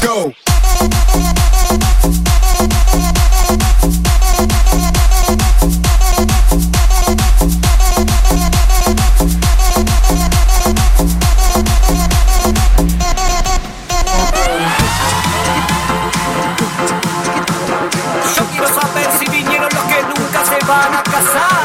Go. Yo quiero saber si vinieron los que nunca se van a casar.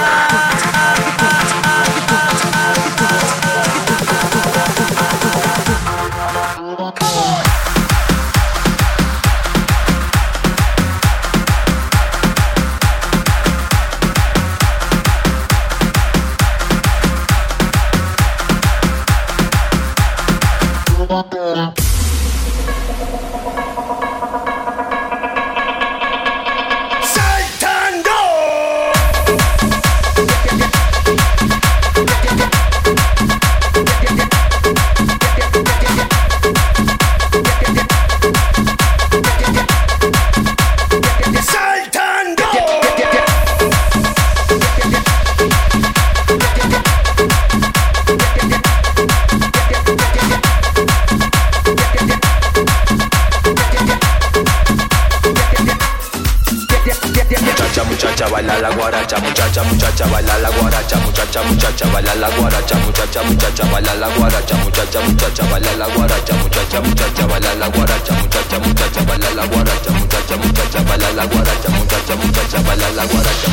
Muchacha baila la guaracha, muchacha, muchacha baila la guaracha, muchacha, muchacha baila la guaracha, muchacha, muchacha baila la guaracha, muchacha, muchacha baila la guaracha, muchacha, muchacha baila la guaracha, muchacha, muchacha baila la guaracha, muchacha, muchacha baila la guaracha, muchacha, muchacha baila la guaracha,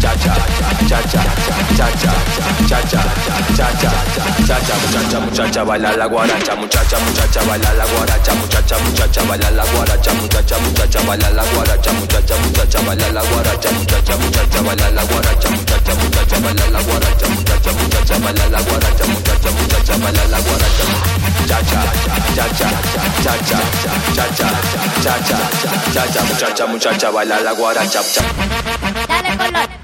chacha, chacha, chacha, chacha, chacha, chacha, muchacha, muchacha baila la guaracha, Dale color.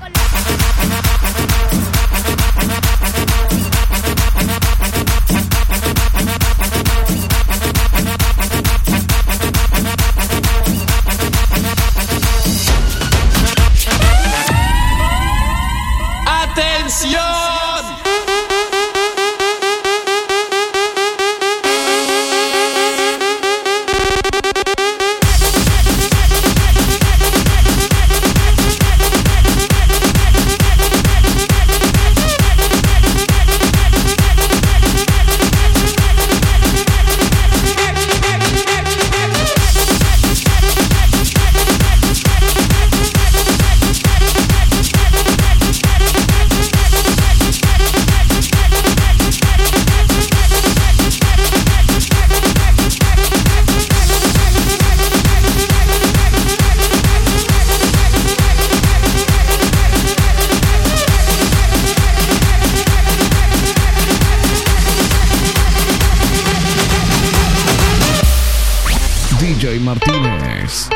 Martínez.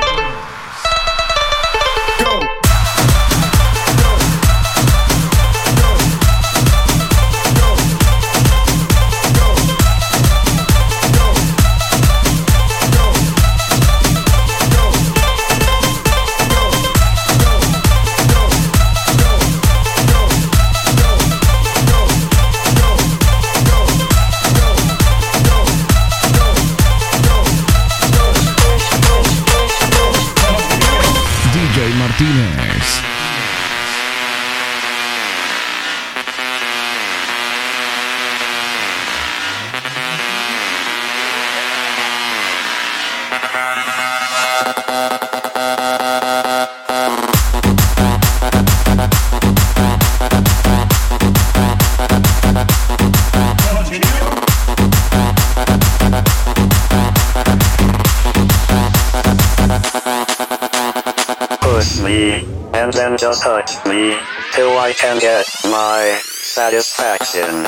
Just touch me till I can get my satisfaction.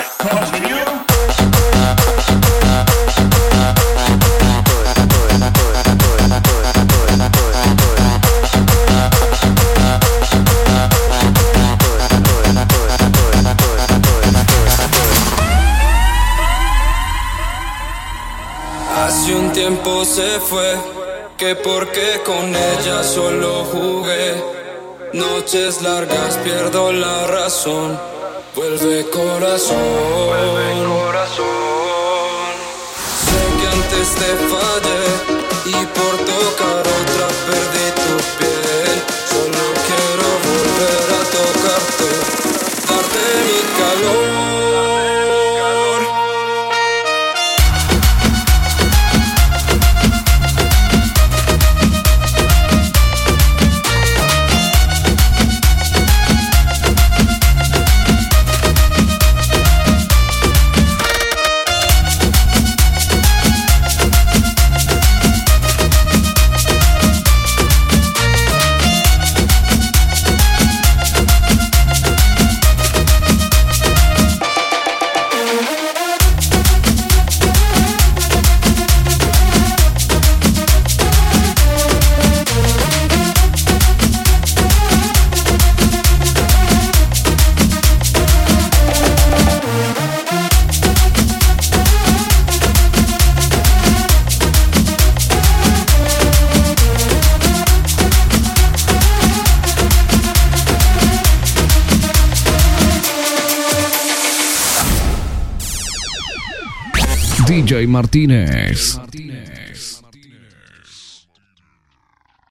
Hace un tiempo se fue, que porque con ella solo jugué Noches largas pierdo la razón. Vuelve corazón. Vuelve corazón. Sé que antes te fallé y por tocar otra DJ Martínez. Martínez.